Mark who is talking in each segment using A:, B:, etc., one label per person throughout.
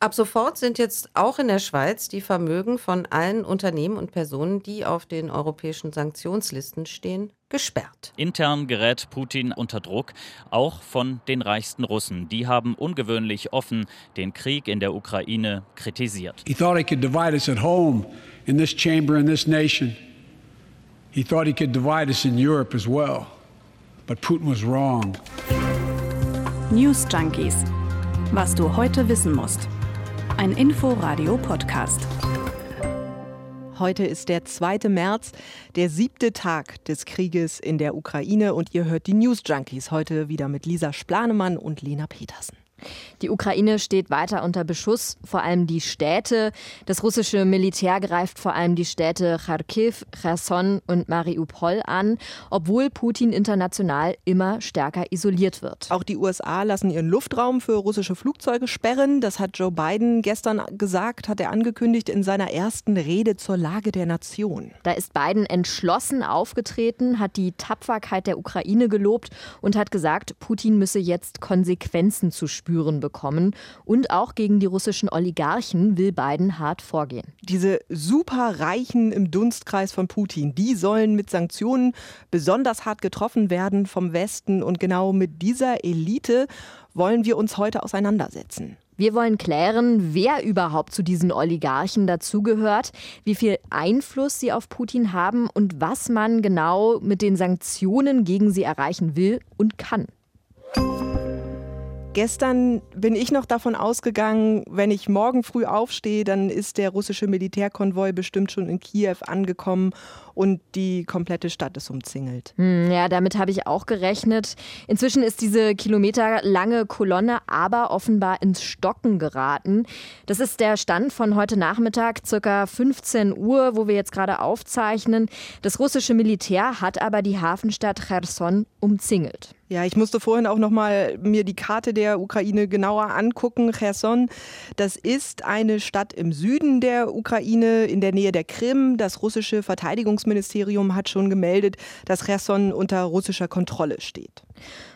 A: Ab sofort sind jetzt auch in der Schweiz die Vermögen von allen Unternehmen und Personen, die auf den europäischen Sanktionslisten stehen, gesperrt.
B: Intern gerät Putin unter Druck, auch von den reichsten Russen. Die haben ungewöhnlich offen den Krieg in der Ukraine kritisiert.
C: He thought he could divide us at home in this chamber in this nation. He thought he could divide us in Europe as well. But Putin was wrong.
D: News Junkies. Was du heute wissen musst. Ein Info-Radio-Podcast.
E: Heute ist der 2. März, der siebte Tag des Krieges in der Ukraine und ihr hört die News Junkies heute wieder mit Lisa Splanemann und Lena Petersen.
F: Die Ukraine steht weiter unter Beschuss, vor allem die Städte. Das russische Militär greift vor allem die Städte Kharkiv, Cherson und Mariupol an, obwohl Putin international immer stärker isoliert wird.
E: Auch die USA lassen ihren Luftraum für russische Flugzeuge sperren. Das hat Joe Biden gestern gesagt, hat er angekündigt in seiner ersten Rede zur Lage der Nation.
F: Da ist Biden entschlossen aufgetreten, hat die Tapferkeit der Ukraine gelobt und hat gesagt, Putin müsse jetzt Konsequenzen zu spüren spüren bekommen. Und auch gegen die russischen Oligarchen will Biden hart vorgehen.
E: Diese Superreichen im Dunstkreis von Putin, die sollen mit Sanktionen besonders hart getroffen werden vom Westen. Und genau mit dieser Elite wollen wir uns heute auseinandersetzen.
F: Wir wollen klären, wer überhaupt zu diesen Oligarchen dazugehört, wie viel Einfluss sie auf Putin haben und was man genau mit den Sanktionen gegen sie erreichen will und kann.
E: Gestern bin ich noch davon ausgegangen, wenn ich morgen früh aufstehe, dann ist der russische Militärkonvoi bestimmt schon in Kiew angekommen und die komplette Stadt ist umzingelt.
F: Hm, ja, damit habe ich auch gerechnet. Inzwischen ist diese kilometerlange Kolonne aber offenbar ins Stocken geraten. Das ist der Stand von heute Nachmittag, circa 15 Uhr, wo wir jetzt gerade aufzeichnen. Das russische Militär hat aber die Hafenstadt Cherson umzingelt.
E: Ja, ich musste vorhin auch noch mal mir die Karte der Ukraine genauer angucken. Cherson, das ist eine Stadt im Süden der Ukraine, in der Nähe der Krim. Das russische Verteidigungsministerium hat schon gemeldet, dass Cherson unter russischer Kontrolle steht.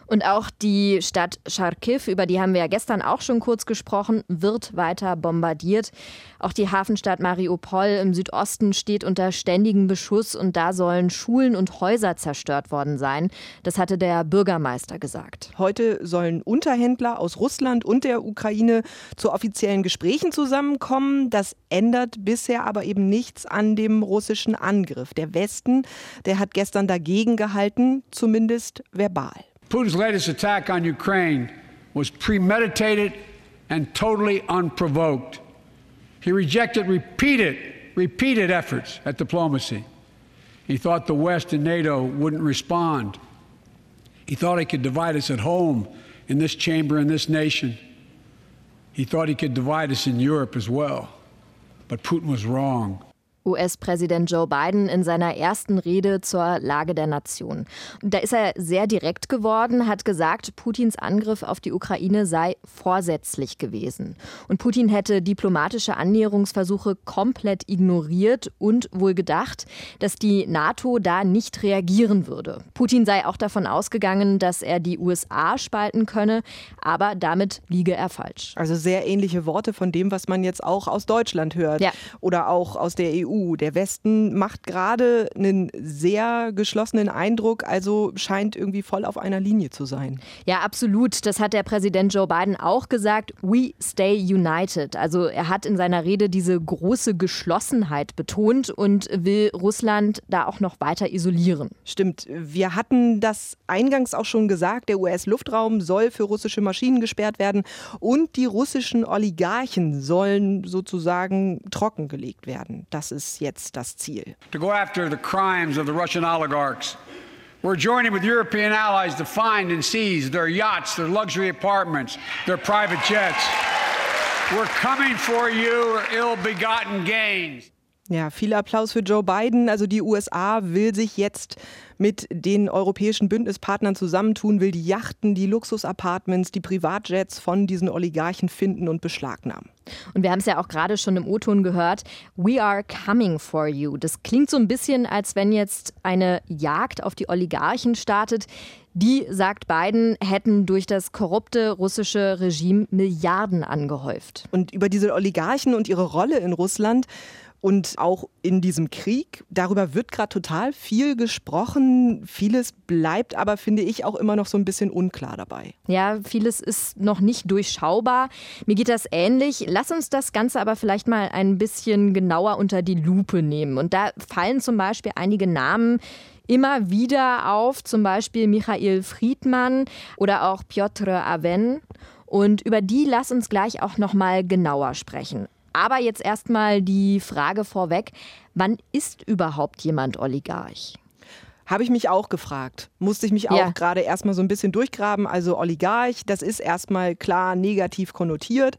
F: Und auch die Stadt Charkiw, über die haben wir ja gestern auch schon kurz gesprochen, wird weiter bombardiert. Auch die Hafenstadt Mariupol im Südosten steht unter ständigem Beschuss und da sollen Schulen und Häuser zerstört worden sein. Das hatte der Bürgermeister gesagt.
E: Heute sollen Unterhändler aus Russland und der Ukraine zu offiziellen Gesprächen zusammenkommen. Das ändert bisher aber eben nichts an dem russischen Angriff. Der Westen, der hat gestern dagegen gehalten, zumindest verbal.
C: Putin's latest attack on Ukraine was premeditated and totally unprovoked. He rejected repeated, repeated efforts at diplomacy. He thought the West and NATO wouldn't respond. He thought he could divide us at home in this chamber, in this nation. He thought he could divide us in Europe as well. But Putin was wrong.
F: US-Präsident Joe Biden in seiner ersten Rede zur Lage der Nation. Da ist er sehr direkt geworden, hat gesagt, Putins Angriff auf die Ukraine sei vorsätzlich gewesen. Und Putin hätte diplomatische Annäherungsversuche komplett ignoriert und wohl gedacht, dass die NATO da nicht reagieren würde. Putin sei auch davon ausgegangen, dass er die USA spalten könne, aber damit liege er falsch.
E: Also sehr ähnliche Worte von dem, was man jetzt auch aus Deutschland hört ja. oder auch aus der EU. EU. Der Westen macht gerade einen sehr geschlossenen Eindruck, also scheint irgendwie voll auf einer Linie zu sein.
F: Ja, absolut. Das hat der Präsident Joe Biden auch gesagt. We stay united. Also er hat in seiner Rede diese große Geschlossenheit betont und will Russland da auch noch weiter isolieren.
E: Stimmt. Wir hatten das eingangs auch schon gesagt. Der US-Luftraum soll für russische Maschinen gesperrt werden und die russischen Oligarchen sollen sozusagen trockengelegt werden. Das ist jetzt das Ziel.
C: To go after the crimes of the Russian oligarchs. We're joining with European allies to find and seize their yachts, their luxury apartments, their private jets. We're coming for you, ill-begotten gains.
E: Ja, viel Applaus für Joe Biden. Also die USA will sich jetzt mit den europäischen Bündnispartnern zusammentun, will die Yachten, die Luxusapartments, die Privatjets von diesen Oligarchen finden und beschlagnahmen.
F: Und wir haben es ja auch gerade schon im O-Ton gehört. We are coming for you. Das klingt so ein bisschen, als wenn jetzt eine Jagd auf die Oligarchen startet. Die, sagt Biden, hätten durch das korrupte russische Regime Milliarden angehäuft.
E: Und über diese Oligarchen und ihre Rolle in Russland und auch in diesem Krieg, darüber wird gerade total viel gesprochen. Vieles bleibt aber, finde ich, auch immer noch so ein bisschen unklar dabei.
F: Ja, vieles ist noch nicht durchschaubar. Mir geht das ähnlich. Lass uns das Ganze aber vielleicht mal ein bisschen genauer unter die Lupe nehmen. Und da fallen zum Beispiel einige Namen, immer wieder auf, zum Beispiel Michael Friedmann oder auch Piotr Aven. Und über die lass uns gleich auch noch mal genauer sprechen. Aber jetzt erstmal die Frage vorweg, wann ist überhaupt jemand Oligarch?
E: Habe ich mich auch gefragt. Musste ich mich auch ja. gerade erstmal so ein bisschen durchgraben. Also Oligarch, das ist erstmal klar negativ konnotiert.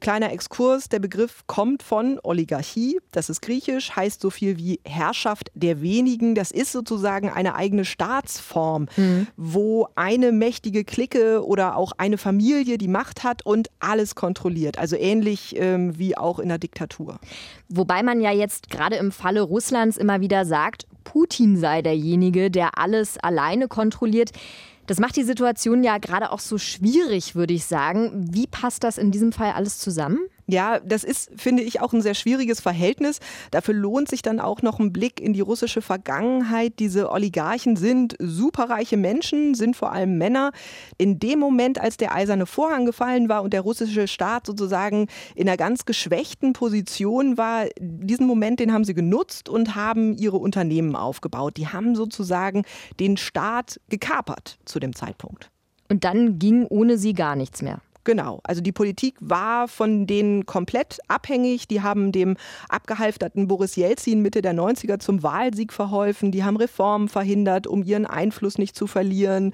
E: Kleiner Exkurs, der Begriff kommt von Oligarchie, das ist griechisch, heißt so viel wie Herrschaft der wenigen. Das ist sozusagen eine eigene Staatsform, mhm. wo eine mächtige Clique oder auch eine Familie die Macht hat und alles kontrolliert. Also ähnlich ähm, wie auch in der Diktatur.
F: Wobei man ja jetzt gerade im Falle Russlands immer wieder sagt, Putin sei derjenige, der alles alleine kontrolliert. Das macht die Situation ja gerade auch so schwierig, würde ich sagen. Wie passt das in diesem Fall alles zusammen?
E: Ja, das ist, finde ich, auch ein sehr schwieriges Verhältnis. Dafür lohnt sich dann auch noch ein Blick in die russische Vergangenheit. Diese Oligarchen sind superreiche Menschen, sind vor allem Männer. In dem Moment, als der eiserne Vorhang gefallen war und der russische Staat sozusagen in einer ganz geschwächten Position war, diesen Moment, den haben sie genutzt und haben ihre Unternehmen aufgebaut. Die haben sozusagen den Staat gekapert zu dem Zeitpunkt.
F: Und dann ging ohne sie gar nichts mehr.
E: Genau, also die Politik war von denen komplett abhängig. Die haben dem abgehalfterten Boris Jelzin Mitte der 90er zum Wahlsieg verholfen. Die haben Reformen verhindert, um ihren Einfluss nicht zu verlieren.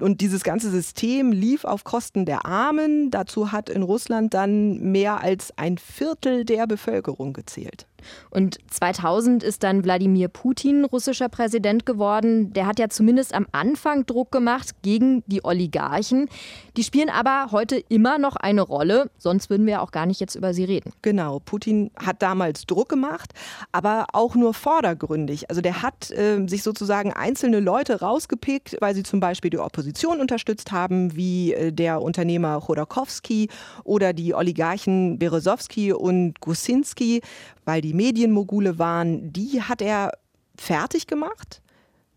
E: Und dieses ganze System lief auf Kosten der Armen. Dazu hat in Russland dann mehr als ein Viertel der Bevölkerung gezählt.
F: Und 2000 ist dann Wladimir Putin russischer Präsident geworden. Der hat ja zumindest am Anfang Druck gemacht gegen die Oligarchen. Die spielen aber heute immer noch eine Rolle, sonst würden wir auch gar nicht jetzt über sie reden.
E: Genau, Putin hat damals Druck gemacht, aber auch nur vordergründig. Also der hat äh, sich sozusagen einzelne Leute rausgepickt, weil sie zum Beispiel die Opposition unterstützt haben, wie äh, der Unternehmer Chodorkowski oder die Oligarchen Berezowski und Gusinski, weil die Medienmogule waren, die hat er fertig gemacht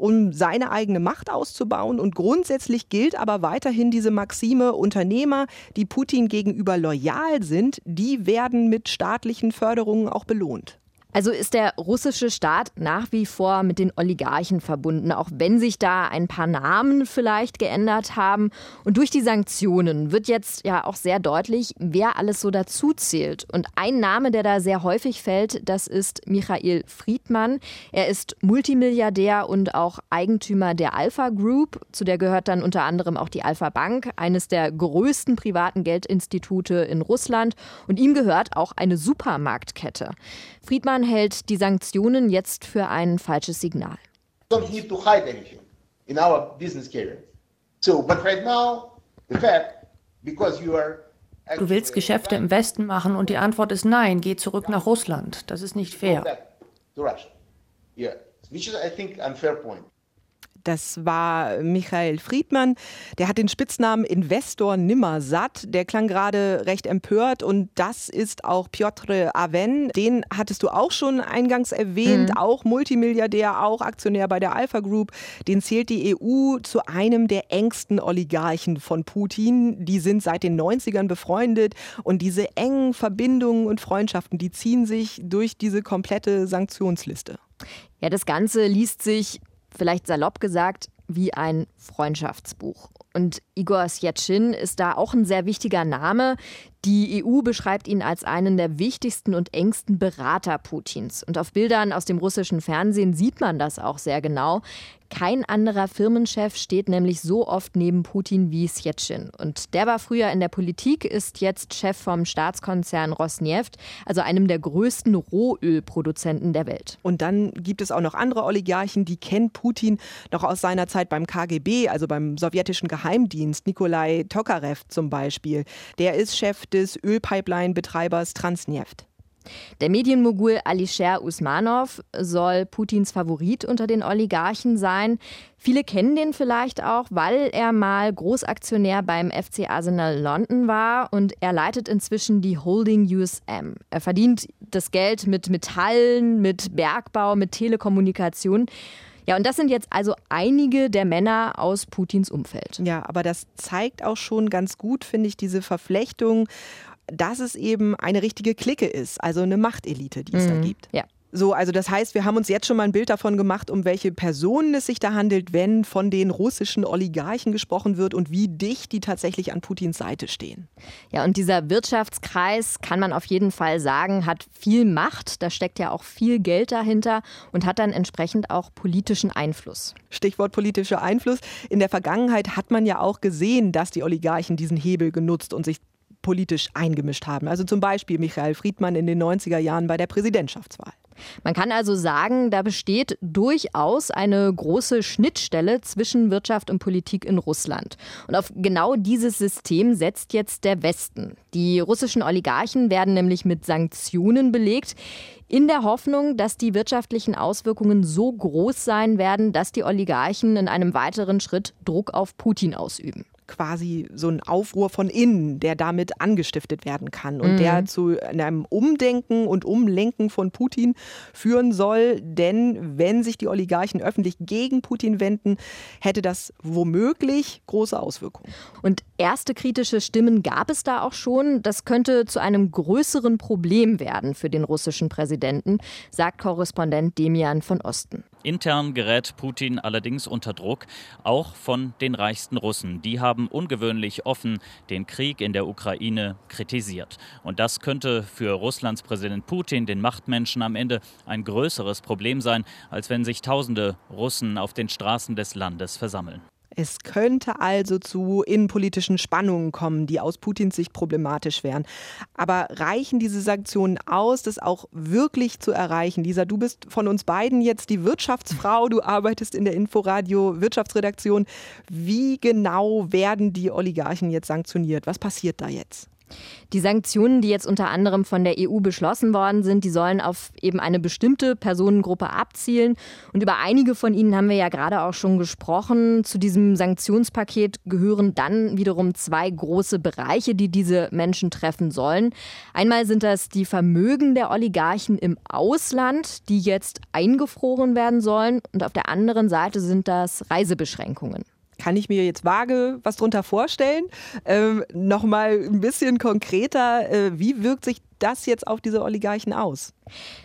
E: um seine eigene Macht auszubauen. Und grundsätzlich gilt aber weiterhin diese Maxime, Unternehmer, die Putin gegenüber loyal sind, die werden mit staatlichen Förderungen auch belohnt.
F: Also ist der russische Staat nach wie vor mit den Oligarchen verbunden, auch wenn sich da ein paar Namen vielleicht geändert haben. Und durch die Sanktionen wird jetzt ja auch sehr deutlich, wer alles so dazu zählt. Und ein Name, der da sehr häufig fällt, das ist Michael Friedmann. Er ist Multimilliardär und auch Eigentümer der Alpha Group. Zu der gehört dann unter anderem auch die Alpha Bank, eines der größten privaten Geldinstitute in Russland. Und ihm gehört auch eine Supermarktkette. Friedmann hält die Sanktionen jetzt für ein falsches Signal. Don't need to hide anything in our business
G: career. So, but right now, the fact, because you are Du willst Geschäfte im Westen machen und die Antwort ist nein, geh zurück nach Russland. Das ist nicht fair.
E: Yeah, which is I think unfair point. Das war Michael Friedmann. Der hat den Spitznamen Investor Nimmersatt. Der klang gerade recht empört. Und das ist auch Piotr Aven. Den hattest du auch schon eingangs erwähnt. Mhm. Auch Multimilliardär, auch Aktionär bei der Alpha Group. Den zählt die EU zu einem der engsten Oligarchen von Putin. Die sind seit den 90ern befreundet. Und diese engen Verbindungen und Freundschaften, die ziehen sich durch diese komplette Sanktionsliste.
F: Ja, das Ganze liest sich vielleicht salopp gesagt, wie ein Freundschaftsbuch. Und Igor Sjetschin ist da auch ein sehr wichtiger Name. Die EU beschreibt ihn als einen der wichtigsten und engsten Berater Putins. Und auf Bildern aus dem russischen Fernsehen sieht man das auch sehr genau. Kein anderer Firmenchef steht nämlich so oft neben Putin wie Sjetschin. Und der war früher in der Politik, ist jetzt Chef vom Staatskonzern Rosneft, also einem der größten Rohölproduzenten der Welt.
E: Und dann gibt es auch noch andere Oligarchen, die kennen Putin noch aus seiner Zeit beim KGB, also beim sowjetischen Geheimdienst. Nikolai Tokarev zum Beispiel. Der ist Chef des Ölpipeline-Betreibers Transneft.
F: Der Medienmogul Alisher Usmanov soll Putins Favorit unter den Oligarchen sein. Viele kennen den vielleicht auch, weil er mal Großaktionär beim FC Arsenal London war und er leitet inzwischen die Holding USM. Er verdient das Geld mit Metallen, mit Bergbau, mit Telekommunikation. Ja, und das sind jetzt also einige der Männer aus Putins Umfeld.
E: Ja, aber das zeigt auch schon ganz gut, finde ich, diese Verflechtung dass es eben eine richtige Clique ist, also eine Machtelite, die es mhm. da gibt.
F: Ja.
E: So, also das heißt, wir haben uns jetzt schon mal ein Bild davon gemacht, um welche Personen es sich da handelt, wenn von den russischen Oligarchen gesprochen wird und wie dicht die tatsächlich an Putins Seite stehen.
F: Ja, und dieser Wirtschaftskreis, kann man auf jeden Fall sagen, hat viel Macht, da steckt ja auch viel Geld dahinter und hat dann entsprechend auch politischen Einfluss.
E: Stichwort politischer Einfluss. In der Vergangenheit hat man ja auch gesehen, dass die Oligarchen diesen Hebel genutzt und sich politisch eingemischt haben. Also zum Beispiel Michael Friedmann in den 90er Jahren bei der Präsidentschaftswahl.
F: Man kann also sagen, da besteht durchaus eine große Schnittstelle zwischen Wirtschaft und Politik in Russland. Und auf genau dieses System setzt jetzt der Westen. Die russischen Oligarchen werden nämlich mit Sanktionen belegt, in der Hoffnung, dass die wirtschaftlichen Auswirkungen so groß sein werden, dass die Oligarchen in einem weiteren Schritt Druck auf Putin ausüben
E: quasi so ein Aufruhr von innen, der damit angestiftet werden kann und mhm. der zu einem Umdenken und Umlenken von Putin führen soll. Denn wenn sich die Oligarchen öffentlich gegen Putin wenden, hätte das womöglich große Auswirkungen.
F: Und erste kritische Stimmen gab es da auch schon. Das könnte zu einem größeren Problem werden für den russischen Präsidenten, sagt Korrespondent Demian von Osten.
B: Intern gerät Putin allerdings unter Druck, auch von den reichsten Russen. Die haben ungewöhnlich offen den Krieg in der Ukraine kritisiert. Und das könnte für Russlands Präsident Putin, den Machtmenschen, am Ende ein größeres Problem sein, als wenn sich tausende Russen auf den Straßen des Landes versammeln.
E: Es könnte also zu innenpolitischen Spannungen kommen, die aus Putins Sicht problematisch wären. Aber reichen diese Sanktionen aus, das auch wirklich zu erreichen? Lisa, du bist von uns beiden jetzt die Wirtschaftsfrau, du arbeitest in der Inforadio Wirtschaftsredaktion. Wie genau werden die Oligarchen jetzt sanktioniert? Was passiert da jetzt?
F: Die Sanktionen, die jetzt unter anderem von der EU beschlossen worden sind, die sollen auf eben eine bestimmte Personengruppe abzielen. Und über einige von ihnen haben wir ja gerade auch schon gesprochen. Zu diesem Sanktionspaket gehören dann wiederum zwei große Bereiche, die diese Menschen treffen sollen. Einmal sind das die Vermögen der Oligarchen im Ausland, die jetzt eingefroren werden sollen. Und auf der anderen Seite sind das Reisebeschränkungen
E: kann ich mir jetzt vage was drunter vorstellen. Ähm, Nochmal ein bisschen konkreter, äh, wie wirkt sich das jetzt auf diese Oligarchen aus?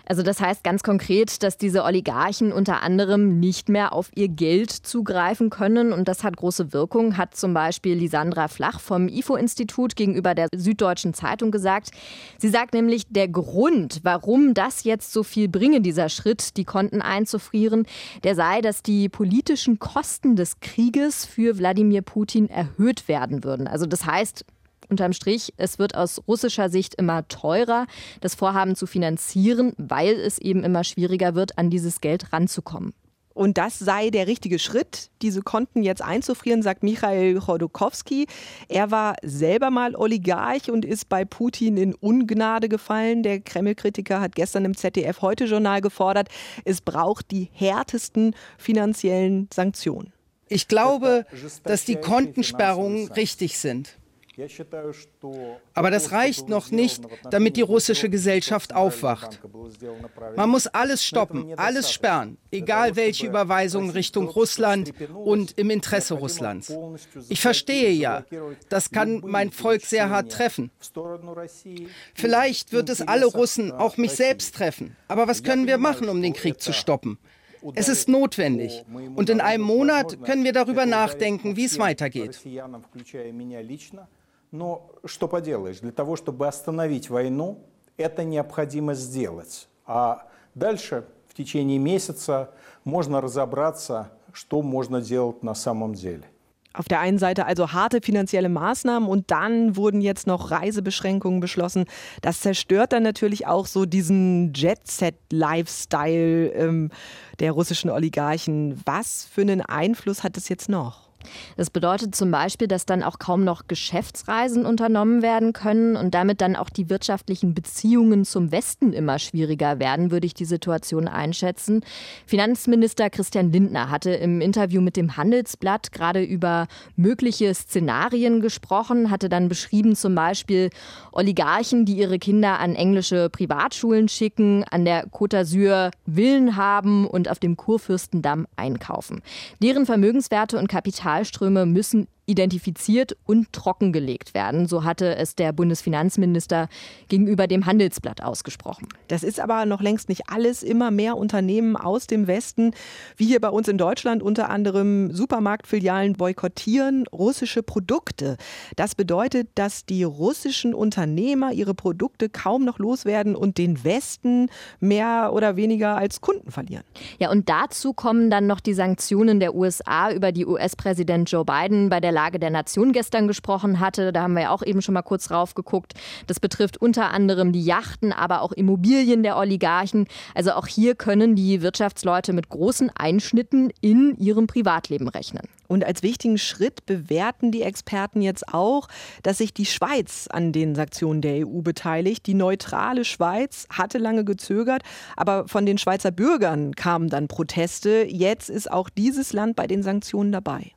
F: Also das heißt ganz konkret, dass diese Oligarchen unter anderem nicht mehr auf ihr Geld zugreifen können und das hat große Wirkung, hat zum Beispiel Lisandra Flach vom IFO-Institut gegenüber der Süddeutschen Zeitung gesagt. Sie sagt nämlich, der Grund, warum das jetzt so viel bringe, dieser Schritt, die Konten einzufrieren, der sei, dass die politischen Kosten des Krieges für Wladimir Putin erhöht werden würden. Also das heißt, Unterm Strich, es wird aus russischer Sicht immer teurer, das Vorhaben zu finanzieren, weil es eben immer schwieriger wird, an dieses Geld ranzukommen.
E: Und das sei der richtige Schritt, diese Konten jetzt einzufrieren, sagt Michael Chodorkowski. Er war selber mal Oligarch und ist bei Putin in Ungnade gefallen. Der Kreml-Kritiker hat gestern im ZDF-Heute-Journal gefordert, es braucht die härtesten finanziellen Sanktionen.
H: Ich glaube, dass die Kontensperrungen richtig sind. Aber das reicht noch nicht, damit die russische Gesellschaft aufwacht. Man muss alles stoppen, alles sperren, egal welche Überweisungen Richtung Russland und im Interesse Russlands. Ich verstehe ja, das kann mein Volk sehr hart treffen. Vielleicht wird es alle Russen, auch mich selbst treffen. Aber was können wir machen, um den Krieg zu stoppen? Es ist notwendig. Und in einem Monat können wir darüber nachdenken, wie es weitergeht.
I: Но что поделаешь, для того, чтобы остановить войну, это необходимо сделать. А дальше в течение месяца можно разобраться, что можно делать на самом деле.
E: Auf der einen Seite also harte finanzielle Maßnahmen und dann wurden jetzt noch Reisebeschränkungen beschlossen. Das zerstört dann natürlich auch so diesen Jet-Set-Lifestyle ähm, der russischen Oligarchen. Was für einen Einfluss hat es jetzt noch?
F: Das bedeutet zum Beispiel, dass dann auch kaum noch Geschäftsreisen unternommen werden können und damit dann auch die wirtschaftlichen Beziehungen zum Westen immer schwieriger werden, würde ich die Situation einschätzen. Finanzminister Christian Lindner hatte im Interview mit dem Handelsblatt gerade über mögliche Szenarien gesprochen, hatte dann beschrieben zum Beispiel Oligarchen, die ihre Kinder an englische Privatschulen schicken, an der Côte d'Azur Villen haben und auf dem Kurfürstendamm einkaufen. Deren Vermögenswerte und Kapital Kapitalströme müssen identifiziert und trockengelegt werden. So hatte es der Bundesfinanzminister gegenüber dem Handelsblatt ausgesprochen.
E: Das ist aber noch längst nicht alles. Immer mehr Unternehmen aus dem Westen, wie hier bei uns in Deutschland unter anderem Supermarktfilialen, boykottieren russische Produkte. Das bedeutet, dass die russischen Unternehmer ihre Produkte kaum noch loswerden und den Westen mehr oder weniger als Kunden verlieren.
F: Ja, und dazu kommen dann noch die Sanktionen der USA, über die US-Präsident Joe Biden bei der Lage der Nation gestern gesprochen hatte. Da haben wir ja auch eben schon mal kurz drauf geguckt. Das betrifft unter anderem die Yachten, aber auch Immobilien der Oligarchen. Also auch hier können die Wirtschaftsleute mit großen Einschnitten in ihrem Privatleben rechnen.
E: Und als wichtigen Schritt bewerten die Experten jetzt auch, dass sich die Schweiz an den Sanktionen der EU beteiligt. Die neutrale Schweiz hatte lange gezögert, aber von den Schweizer Bürgern kamen dann Proteste. Jetzt ist auch dieses Land bei den Sanktionen dabei.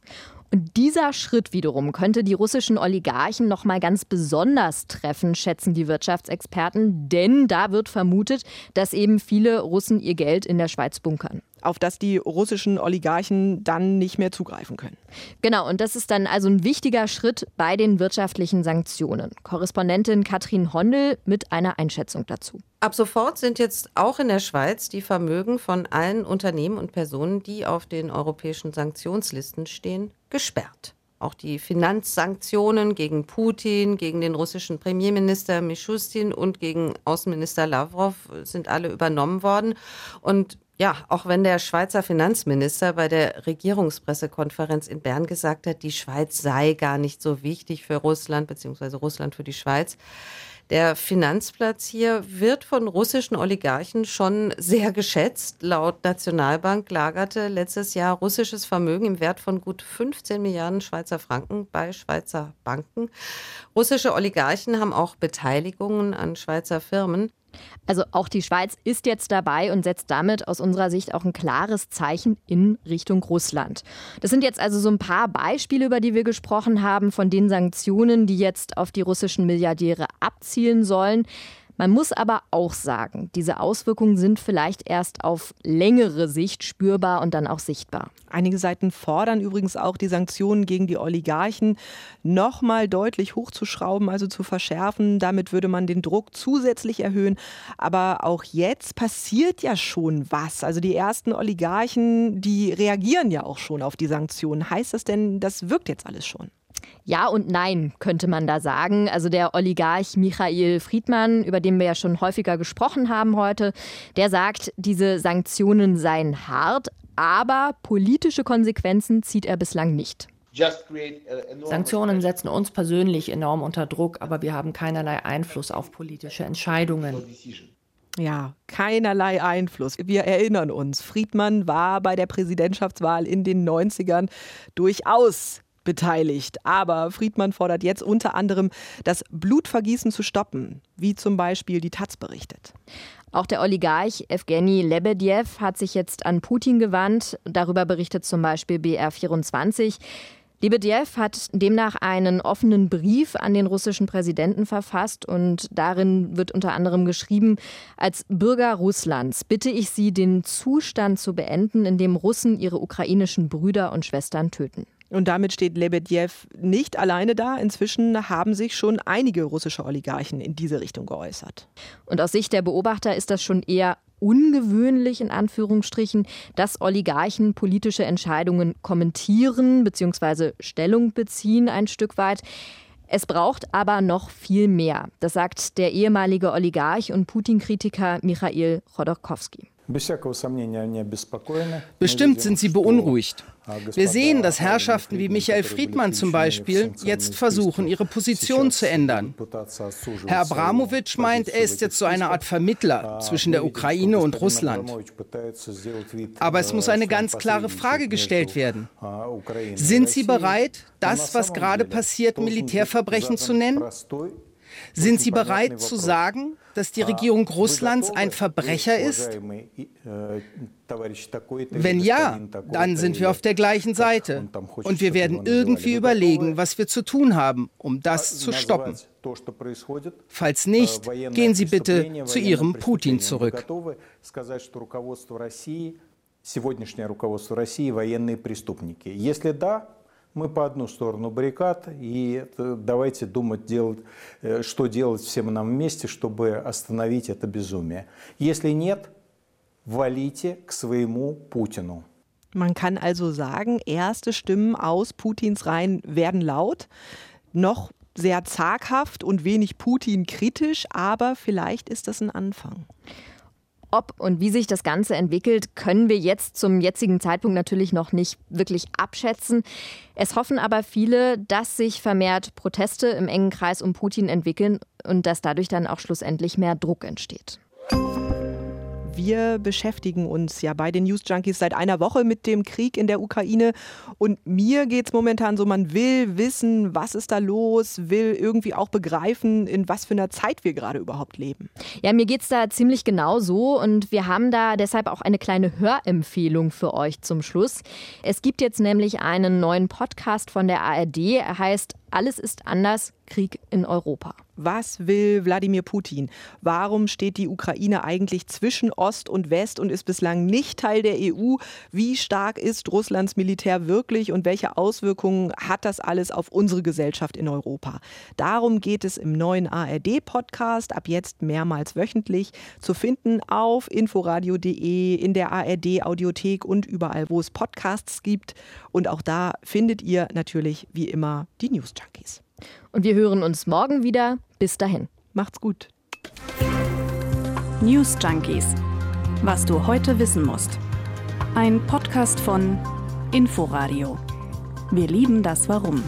F: Und dieser Schritt wiederum könnte die russischen Oligarchen noch mal ganz besonders treffen, schätzen die Wirtschaftsexperten, denn da wird vermutet, dass eben viele Russen ihr Geld in der Schweiz bunkern
E: auf das die russischen Oligarchen dann nicht mehr zugreifen können.
F: Genau, und das ist dann also ein wichtiger Schritt bei den wirtschaftlichen Sanktionen. Korrespondentin Katrin Hondel mit einer Einschätzung dazu.
A: Ab sofort sind jetzt auch in der Schweiz die Vermögen von allen Unternehmen und Personen, die auf den europäischen Sanktionslisten stehen, gesperrt. Auch die Finanzsanktionen gegen Putin, gegen den russischen Premierminister Mishustin und gegen Außenminister Lavrov sind alle übernommen worden. Und ja, auch wenn der Schweizer Finanzminister bei der Regierungspressekonferenz in Bern gesagt hat, die Schweiz sei gar nicht so wichtig für Russland, beziehungsweise Russland für die Schweiz, der Finanzplatz hier wird von russischen Oligarchen schon sehr geschätzt. Laut Nationalbank lagerte letztes Jahr russisches Vermögen im Wert von gut 15 Milliarden Schweizer Franken bei Schweizer Banken. Russische Oligarchen haben auch Beteiligungen an Schweizer Firmen.
F: Also auch die Schweiz ist jetzt dabei und setzt damit aus unserer Sicht auch ein klares Zeichen in Richtung Russland. Das sind jetzt also so ein paar Beispiele, über die wir gesprochen haben, von den Sanktionen, die jetzt auf die russischen Milliardäre abzielen sollen. Man muss aber auch sagen, diese Auswirkungen sind vielleicht erst auf längere Sicht spürbar und dann auch sichtbar.
E: Einige Seiten fordern übrigens auch, die Sanktionen gegen die Oligarchen noch mal deutlich hochzuschrauben, also zu verschärfen. Damit würde man den Druck zusätzlich erhöhen. Aber auch jetzt passiert ja schon was. Also die ersten Oligarchen, die reagieren ja auch schon auf die Sanktionen. Heißt das denn, das wirkt jetzt alles schon?
F: Ja und nein, könnte man da sagen. Also der Oligarch Michael Friedmann, über den wir ja schon häufiger gesprochen haben heute, der sagt, diese Sanktionen seien hart, aber politische Konsequenzen zieht er bislang nicht.
G: Sanktionen setzen uns persönlich enorm unter Druck, aber wir haben keinerlei Einfluss auf politische Entscheidungen.
E: Ja, keinerlei Einfluss. Wir erinnern uns, Friedmann war bei der Präsidentschaftswahl in den 90ern durchaus beteiligt. Aber Friedmann fordert jetzt unter anderem, das Blutvergießen zu stoppen, wie zum Beispiel die Taz berichtet.
F: Auch der Oligarch Evgeny Lebedev hat sich jetzt an Putin gewandt. Darüber berichtet zum Beispiel BR24. Lebedev hat demnach einen offenen Brief an den russischen Präsidenten verfasst und darin wird unter anderem geschrieben, als Bürger Russlands bitte ich Sie, den Zustand zu beenden, in dem Russen ihre ukrainischen Brüder und Schwestern töten.
E: Und damit steht Lebedev nicht alleine da. Inzwischen haben sich schon einige russische Oligarchen in diese Richtung geäußert.
F: Und aus Sicht der Beobachter ist das schon eher ungewöhnlich in Anführungsstrichen, dass Oligarchen politische Entscheidungen kommentieren bzw. Stellung beziehen ein Stück weit. Es braucht aber noch viel mehr. Das sagt der ehemalige Oligarch und Putin-Kritiker Michail Chodorkowski.
H: Bestimmt sind sie beunruhigt. Wir sehen, dass Herrschaften wie Michael Friedmann zum Beispiel jetzt versuchen, ihre Position zu ändern. Herr Abramowitsch meint, er ist jetzt so eine Art Vermittler zwischen der Ukraine und Russland. Aber es muss eine ganz klare Frage gestellt werden. Sind Sie bereit, das, was gerade passiert, Militärverbrechen zu nennen? Sind Sie bereit zu sagen, dass die Regierung Russlands ein Verbrecher ist? Wenn ja, dann sind wir auf der gleichen Seite. Und wir werden irgendwie überlegen, was wir zu tun haben, um das zu stoppen. Falls nicht, gehen Sie bitte zu Ihrem Putin zurück.
I: Сегодняшнее руководство России военные преступники. Если да, мы по одну сторону баррикад, и давайте думать, делать, что делать всем нам вместе, чтобы остановить это безумие. Если нет, валите к своему Путину.
E: Man kann also sagen, erste Stimmen aus Putins Reihen werden laut, noch sehr zaghaft und wenig Putin kritisch, aber vielleicht ist das ein Anfang.
F: Ob und wie sich das Ganze entwickelt, können wir jetzt zum jetzigen Zeitpunkt natürlich noch nicht wirklich abschätzen. Es hoffen aber viele, dass sich vermehrt Proteste im engen Kreis um Putin entwickeln und dass dadurch dann auch schlussendlich mehr Druck entsteht.
E: Wir beschäftigen uns ja bei den News Junkies seit einer Woche mit dem Krieg in der Ukraine. Und mir geht es momentan so, man will wissen, was ist da los, will irgendwie auch begreifen, in was für einer Zeit wir gerade überhaupt leben.
F: Ja, mir geht es da ziemlich genau so. Und wir haben da deshalb auch eine kleine Hörempfehlung für euch zum Schluss. Es gibt jetzt nämlich einen neuen Podcast von der ARD. Er heißt Alles ist anders, Krieg in Europa.
E: Was will Wladimir Putin? Warum steht die Ukraine eigentlich zwischen Ost und West und ist bislang nicht Teil der EU? Wie stark ist Russlands Militär wirklich und welche Auswirkungen hat das alles auf unsere Gesellschaft in Europa? Darum geht es im neuen ARD-Podcast, ab jetzt mehrmals wöchentlich, zu finden auf inforadio.de, in der ARD-Audiothek und überall, wo es Podcasts gibt. Und auch da findet ihr natürlich wie immer die News Junkies.
F: Und wir hören uns morgen wieder. Bis dahin.
E: Macht's gut.
D: News Junkies. Was du heute wissen musst. Ein Podcast von Inforadio. Wir lieben das Warum.